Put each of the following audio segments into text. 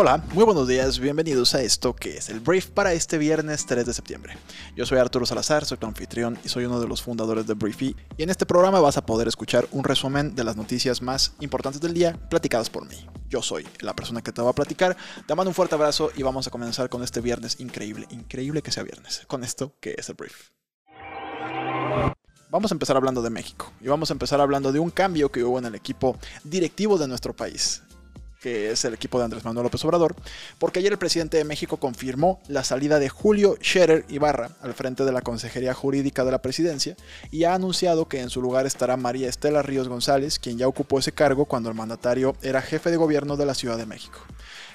Hola, muy buenos días, bienvenidos a esto que es el brief para este viernes 3 de septiembre. Yo soy Arturo Salazar, soy tu anfitrión y soy uno de los fundadores de Briefy y en este programa vas a poder escuchar un resumen de las noticias más importantes del día platicadas por mí. Yo soy la persona que te va a platicar, te mando un fuerte abrazo y vamos a comenzar con este viernes increíble, increíble que sea viernes, con esto que es el brief. Vamos a empezar hablando de México y vamos a empezar hablando de un cambio que hubo en el equipo directivo de nuestro país que es el equipo de Andrés Manuel López Obrador, porque ayer el presidente de México confirmó la salida de Julio Scherer Ibarra al frente de la Consejería Jurídica de la Presidencia y ha anunciado que en su lugar estará María Estela Ríos González, quien ya ocupó ese cargo cuando el mandatario era jefe de gobierno de la Ciudad de México.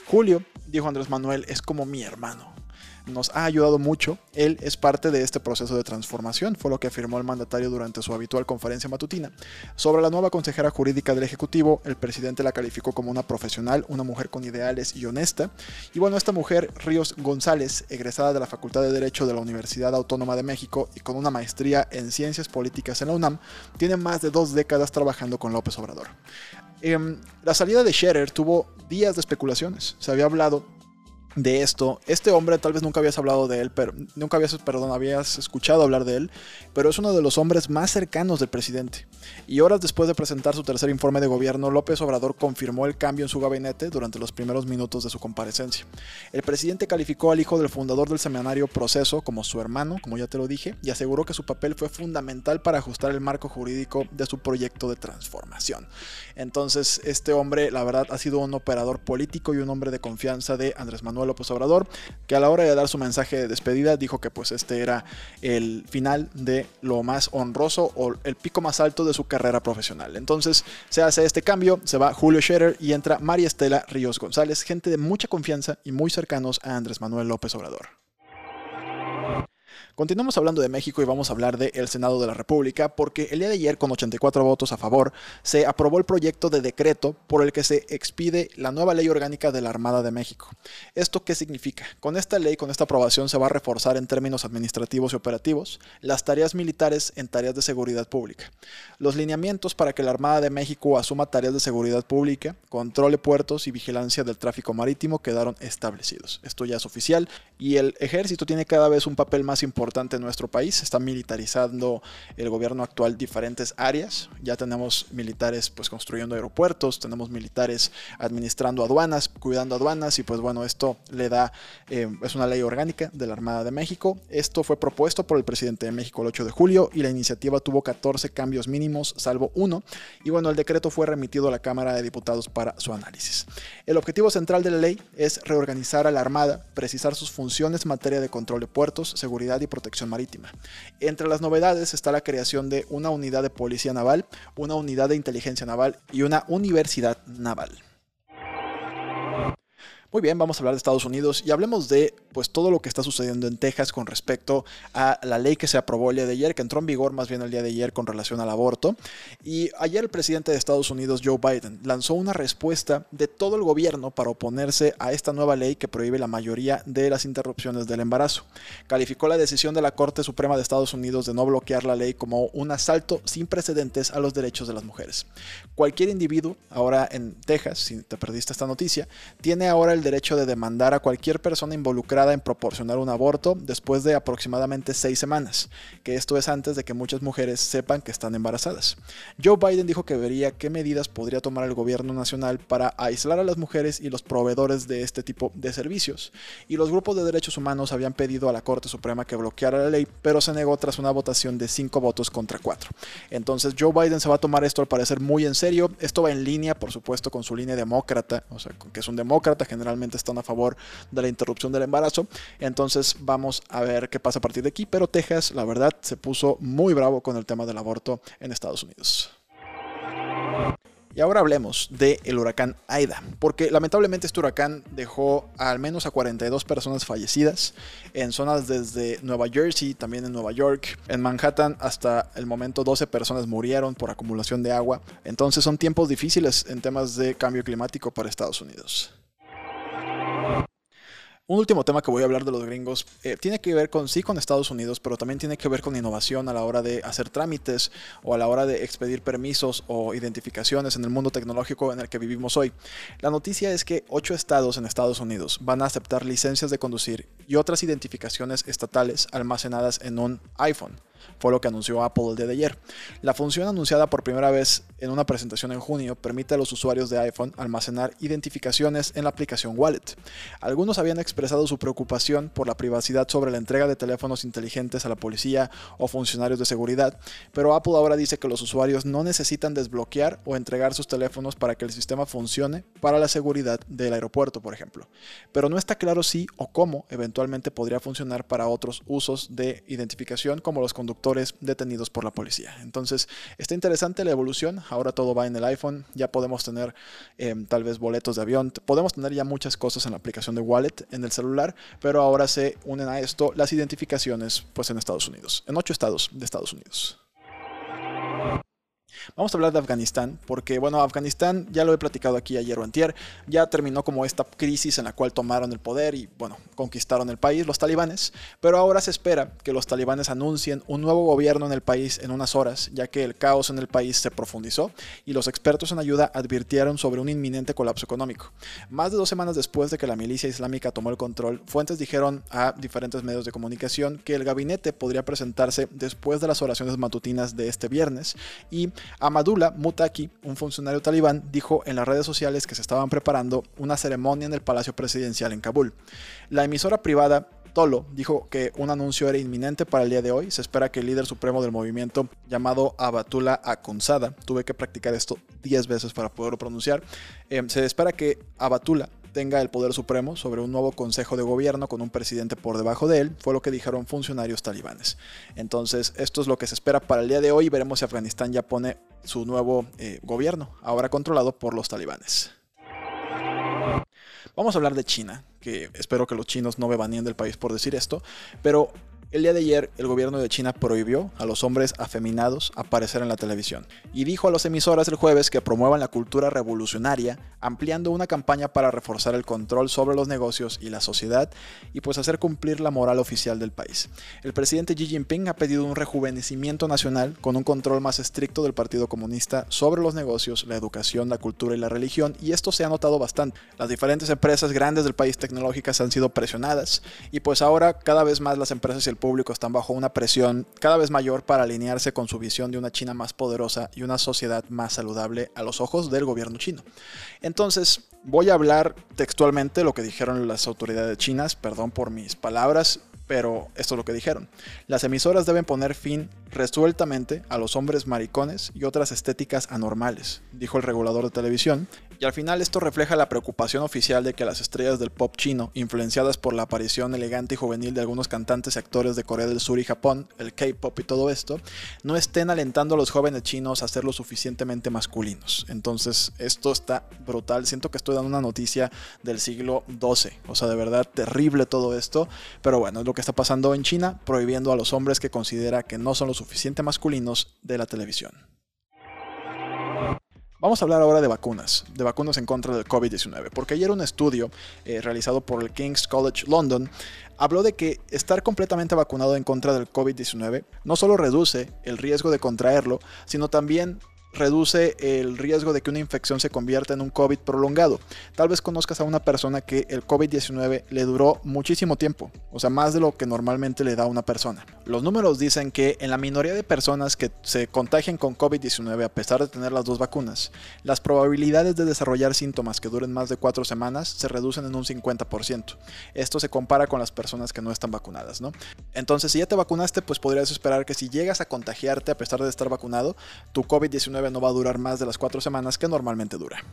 Julio, dijo Andrés Manuel, es como mi hermano nos ha ayudado mucho. Él es parte de este proceso de transformación, fue lo que afirmó el mandatario durante su habitual conferencia matutina. Sobre la nueva consejera jurídica del Ejecutivo, el presidente la calificó como una profesional, una mujer con ideales y honesta. Y bueno, esta mujer, Ríos González, egresada de la Facultad de Derecho de la Universidad Autónoma de México y con una maestría en Ciencias Políticas en la UNAM, tiene más de dos décadas trabajando con López Obrador. Em, la salida de Scherer tuvo días de especulaciones. Se había hablado de esto. Este hombre tal vez nunca habías hablado de él, pero nunca habías, perdón, habías escuchado hablar de él, pero es uno de los hombres más cercanos del presidente. Y horas después de presentar su tercer informe de gobierno, López Obrador confirmó el cambio en su gabinete durante los primeros minutos de su comparecencia. El presidente calificó al hijo del fundador del semanario Proceso como su hermano, como ya te lo dije, y aseguró que su papel fue fundamental para ajustar el marco jurídico de su proyecto de transformación. Entonces, este hombre, la verdad, ha sido un operador político y un hombre de confianza de Andrés Manuel López Obrador, que a la hora de dar su mensaje de despedida dijo que pues este era el final de lo más honroso o el pico más alto de su carrera profesional. Entonces se hace este cambio, se va Julio Scherer y entra María Estela Ríos González, gente de mucha confianza y muy cercanos a Andrés Manuel López Obrador. Continuamos hablando de México y vamos a hablar del Senado de la República porque el día de ayer con 84 votos a favor se aprobó el proyecto de decreto por el que se expide la nueva ley orgánica de la Armada de México. ¿Esto qué significa? Con esta ley, con esta aprobación se va a reforzar en términos administrativos y operativos las tareas militares en tareas de seguridad pública. Los lineamientos para que la Armada de México asuma tareas de seguridad pública, controle puertos y vigilancia del tráfico marítimo quedaron establecidos. Esto ya es oficial y el ejército tiene cada vez un papel más importante en nuestro país. está militarizando el gobierno actual diferentes áreas. Ya tenemos militares pues construyendo aeropuertos, tenemos militares administrando aduanas, cuidando aduanas y pues bueno, esto le da, eh, es una ley orgánica de la Armada de México. Esto fue propuesto por el presidente de México el 8 de julio y la iniciativa tuvo 14 cambios mínimos, salvo uno. Y bueno, el decreto fue remitido a la Cámara de Diputados para su análisis. El objetivo central de la ley es reorganizar a la Armada, precisar sus funciones en materia de control de puertos, seguridad y protección marítima. Entre las novedades está la creación de una unidad de policía naval, una unidad de inteligencia naval y una universidad naval. Muy bien, vamos a hablar de Estados Unidos y hablemos de pues todo lo que está sucediendo en Texas con respecto a la ley que se aprobó el día de ayer, que entró en vigor más bien el día de ayer con relación al aborto. Y ayer el presidente de Estados Unidos, Joe Biden, lanzó una respuesta de todo el gobierno para oponerse a esta nueva ley que prohíbe la mayoría de las interrupciones del embarazo. Calificó la decisión de la Corte Suprema de Estados Unidos de no bloquear la ley como un asalto sin precedentes a los derechos de las mujeres. Cualquier individuo, ahora en Texas, si te perdiste esta noticia, tiene ahora el derecho de demandar a cualquier persona involucrada en proporcionar un aborto después de aproximadamente seis semanas, que esto es antes de que muchas mujeres sepan que están embarazadas. Joe Biden dijo que vería qué medidas podría tomar el gobierno nacional para aislar a las mujeres y los proveedores de este tipo de servicios, y los grupos de derechos humanos habían pedido a la Corte Suprema que bloqueara la ley, pero se negó tras una votación de cinco votos contra cuatro. Entonces Joe Biden se va a tomar esto al parecer muy en serio, esto va en línea, por supuesto, con su línea demócrata, o sea, que es un demócrata generalmente están a favor de la interrupción del embarazo. Entonces vamos a ver qué pasa a partir de aquí. Pero Texas, la verdad, se puso muy bravo con el tema del aborto en Estados Unidos. Y ahora hablemos del el huracán Aida, porque lamentablemente este huracán dejó al menos a 42 personas fallecidas en zonas desde Nueva Jersey, también en Nueva York, en Manhattan hasta el momento 12 personas murieron por acumulación de agua. Entonces son tiempos difíciles en temas de cambio climático para Estados Unidos. Un último tema que voy a hablar de los gringos eh, tiene que ver con sí con Estados Unidos, pero también tiene que ver con innovación a la hora de hacer trámites o a la hora de expedir permisos o identificaciones en el mundo tecnológico en el que vivimos hoy. La noticia es que ocho estados en Estados Unidos van a aceptar licencias de conducir y otras identificaciones estatales almacenadas en un iPhone fue lo que anunció Apple el día de ayer. La función anunciada por primera vez en una presentación en junio permite a los usuarios de iPhone almacenar identificaciones en la aplicación Wallet. Algunos habían expresado su preocupación por la privacidad sobre la entrega de teléfonos inteligentes a la policía o funcionarios de seguridad, pero Apple ahora dice que los usuarios no necesitan desbloquear o entregar sus teléfonos para que el sistema funcione para la seguridad del aeropuerto, por ejemplo. Pero no está claro si o cómo eventualmente podría funcionar para otros usos de identificación como los conductores detenidos por la policía. Entonces, está interesante la evolución. Ahora todo va en el iPhone. Ya podemos tener em, tal vez boletos de avión. Podemos tener ya muchas cosas en la aplicación de Wallet en el celular, pero ahora se unen a esto las identificaciones pues en Estados Unidos, en ocho estados de Estados Unidos. Vamos a hablar de Afganistán, porque bueno, Afganistán, ya lo he platicado aquí ayer o antier, ya terminó como esta crisis en la cual tomaron el poder y bueno, conquistaron el país los talibanes, pero ahora se espera que los talibanes anuncien un nuevo gobierno en el país en unas horas, ya que el caos en el país se profundizó y los expertos en ayuda advirtieron sobre un inminente colapso económico. Más de dos semanas después de que la milicia islámica tomó el control, fuentes dijeron a diferentes medios de comunicación que el gabinete podría presentarse después de las oraciones matutinas de este viernes y Amadullah Mutaki, un funcionario talibán, dijo en las redes sociales que se estaban preparando una ceremonia en el Palacio Presidencial en Kabul. La emisora privada Tolo dijo que un anuncio era inminente para el día de hoy. Se espera que el líder supremo del movimiento, llamado Abatullah Akunzada, tuve que practicar esto 10 veces para poderlo pronunciar, eh, se espera que Abatullah tenga el poder supremo sobre un nuevo consejo de gobierno con un presidente por debajo de él, fue lo que dijeron funcionarios talibanes. Entonces, esto es lo que se espera para el día de hoy. Veremos si Afganistán ya pone su nuevo eh, gobierno, ahora controlado por los talibanes. Vamos a hablar de China, que espero que los chinos no me baneen del país por decir esto, pero el día de ayer, el gobierno de China prohibió a los hombres afeminados aparecer en la televisión y dijo a las emisoras el jueves que promuevan la cultura revolucionaria, ampliando una campaña para reforzar el control sobre los negocios y la sociedad y pues hacer cumplir la moral oficial del país. El presidente Xi Jinping ha pedido un rejuvenecimiento nacional con un control más estricto del Partido Comunista sobre los negocios, la educación, la cultura y la religión y esto se ha notado bastante. Las diferentes empresas grandes del país tecnológicas han sido presionadas y pues ahora cada vez más las empresas y el público están bajo una presión cada vez mayor para alinearse con su visión de una China más poderosa y una sociedad más saludable a los ojos del gobierno chino. Entonces, voy a hablar textualmente lo que dijeron las autoridades chinas, perdón por mis palabras, pero esto es lo que dijeron. Las emisoras deben poner fin resueltamente a los hombres maricones y otras estéticas anormales, dijo el regulador de televisión, y al final esto refleja la preocupación oficial de que las estrellas del pop chino, influenciadas por la aparición elegante y juvenil de algunos cantantes y actores de Corea del Sur y Japón, el K-pop y todo esto, no estén alentando a los jóvenes chinos a ser lo suficientemente masculinos. Entonces, esto está brutal. Siento que estoy dando una noticia del siglo XII. O sea, de verdad terrible todo esto. Pero bueno, es lo que está pasando en China, prohibiendo a los hombres que considera que no son lo suficiente masculinos de la televisión. Vamos a hablar ahora de vacunas, de vacunas en contra del COVID-19, porque ayer un estudio eh, realizado por el King's College London habló de que estar completamente vacunado en contra del COVID-19 no solo reduce el riesgo de contraerlo, sino también reduce el riesgo de que una infección se convierta en un COVID prolongado. Tal vez conozcas a una persona que el COVID-19 le duró muchísimo tiempo, o sea, más de lo que normalmente le da a una persona. Los números dicen que en la minoría de personas que se contagian con COVID-19 a pesar de tener las dos vacunas, las probabilidades de desarrollar síntomas que duren más de cuatro semanas se reducen en un 50%. Esto se compara con las personas que no están vacunadas, ¿no? Entonces, si ya te vacunaste, pues podrías esperar que si llegas a contagiarte a pesar de estar vacunado, tu COVID-19 no va a durar más de las cuatro semanas que normalmente dura.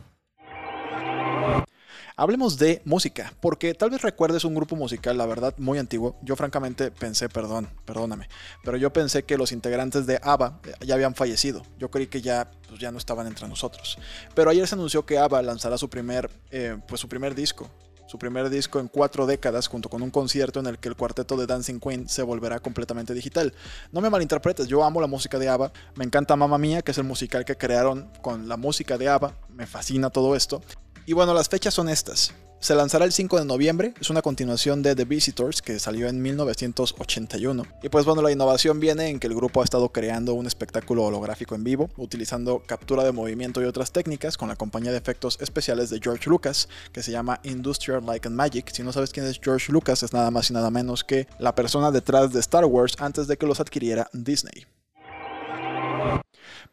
Hablemos de música, porque tal vez recuerdes un grupo musical, la verdad, muy antiguo. Yo francamente pensé, perdón, perdóname, pero yo pensé que los integrantes de ABBA eh, ya habían fallecido. Yo creí que ya, pues, ya no estaban entre nosotros. Pero ayer se anunció que ABBA lanzará su primer, eh, pues, su primer disco, su primer disco en cuatro décadas, junto con un concierto en el que el cuarteto de Dancing Queen se volverá completamente digital. No me malinterpretes, yo amo la música de ABBA, me encanta Mamma Mía, que es el musical que crearon con la música de ABBA, me fascina todo esto. Y bueno, las fechas son estas. Se lanzará el 5 de noviembre, es una continuación de The Visitors que salió en 1981. Y pues bueno, la innovación viene en que el grupo ha estado creando un espectáculo holográfico en vivo, utilizando captura de movimiento y otras técnicas con la compañía de efectos especiales de George Lucas, que se llama Industrial Light and Magic. Si no sabes quién es George Lucas, es nada más y nada menos que la persona detrás de Star Wars antes de que los adquiriera Disney.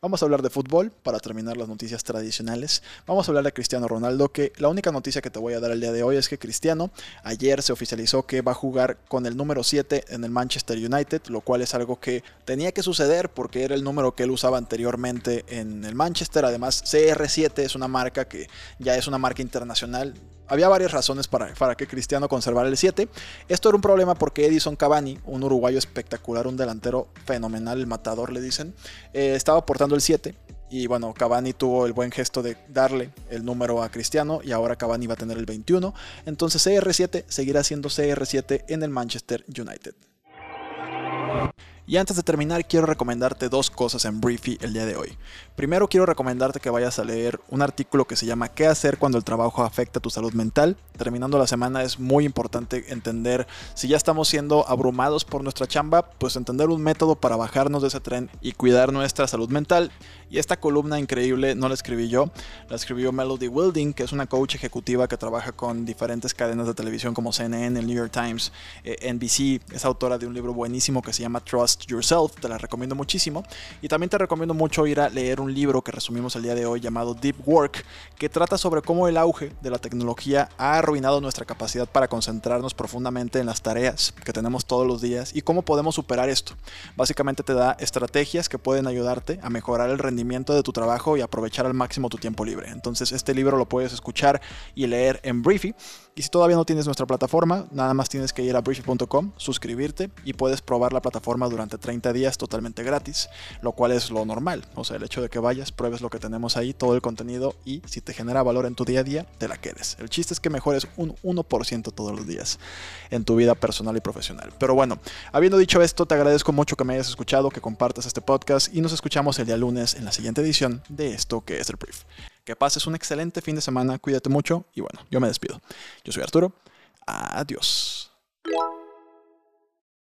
Vamos a hablar de fútbol para terminar las noticias tradicionales. Vamos a hablar de Cristiano Ronaldo, que la única noticia que te voy a dar el día de hoy es que Cristiano ayer se oficializó que va a jugar con el número 7 en el Manchester United, lo cual es algo que tenía que suceder porque era el número que él usaba anteriormente en el Manchester. Además, CR7 es una marca que ya es una marca internacional había varias razones para, para, que Cristiano conservara el 7. Esto era un problema porque Edison Cavani, un uruguayo espectacular, un delantero fenomenal, el matador le dicen, eh, estaba portando el 7. Y bueno, Cavani tuvo el buen gesto de darle el número a Cristiano y ahora Cavani va a tener el 21. Entonces CR7 seguirá siendo CR7 en el Manchester United. Y antes de terminar, quiero recomendarte dos cosas en Briefy el día de hoy. Primero, quiero recomendarte que vayas a leer un artículo que se llama ¿Qué hacer cuando el trabajo afecta tu salud mental? Terminando la semana es muy importante entender si ya estamos siendo abrumados por nuestra chamba, pues entender un método para bajarnos de ese tren y cuidar nuestra salud mental. Y esta columna increíble no la escribí yo, la escribió Melody Wilding, que es una coach ejecutiva que trabaja con diferentes cadenas de televisión como CNN, el New York Times, eh, NBC. Es autora de un libro buenísimo que se llama Trust Yourself, te la recomiendo muchísimo. Y también te recomiendo mucho ir a leer un libro que resumimos el día de hoy llamado Deep Work, que trata sobre cómo el auge de la tecnología ha arruinado nuestra capacidad para concentrarnos profundamente en las tareas que tenemos todos los días y cómo podemos superar esto. Básicamente te da estrategias que pueden ayudarte a mejorar el rendimiento de tu trabajo y aprovechar al máximo tu tiempo libre. Entonces este libro lo puedes escuchar y leer en Briefy. Y si todavía no tienes nuestra plataforma, nada más tienes que ir a briefy.com, suscribirte y puedes probar la plataforma durante 30 días totalmente gratis, lo cual es lo normal. O sea, el hecho de que vayas, pruebes lo que tenemos ahí, todo el contenido y si te genera valor en tu día a día, te la quedes. El chiste es que mejores un 1% todos los días en tu vida personal y profesional. Pero bueno, habiendo dicho esto, te agradezco mucho que me hayas escuchado, que compartas este podcast y nos escuchamos el día lunes en la siguiente edición de esto que es el brief. Que pases un excelente fin de semana, cuídate mucho y bueno, yo me despido. Yo soy Arturo, adiós.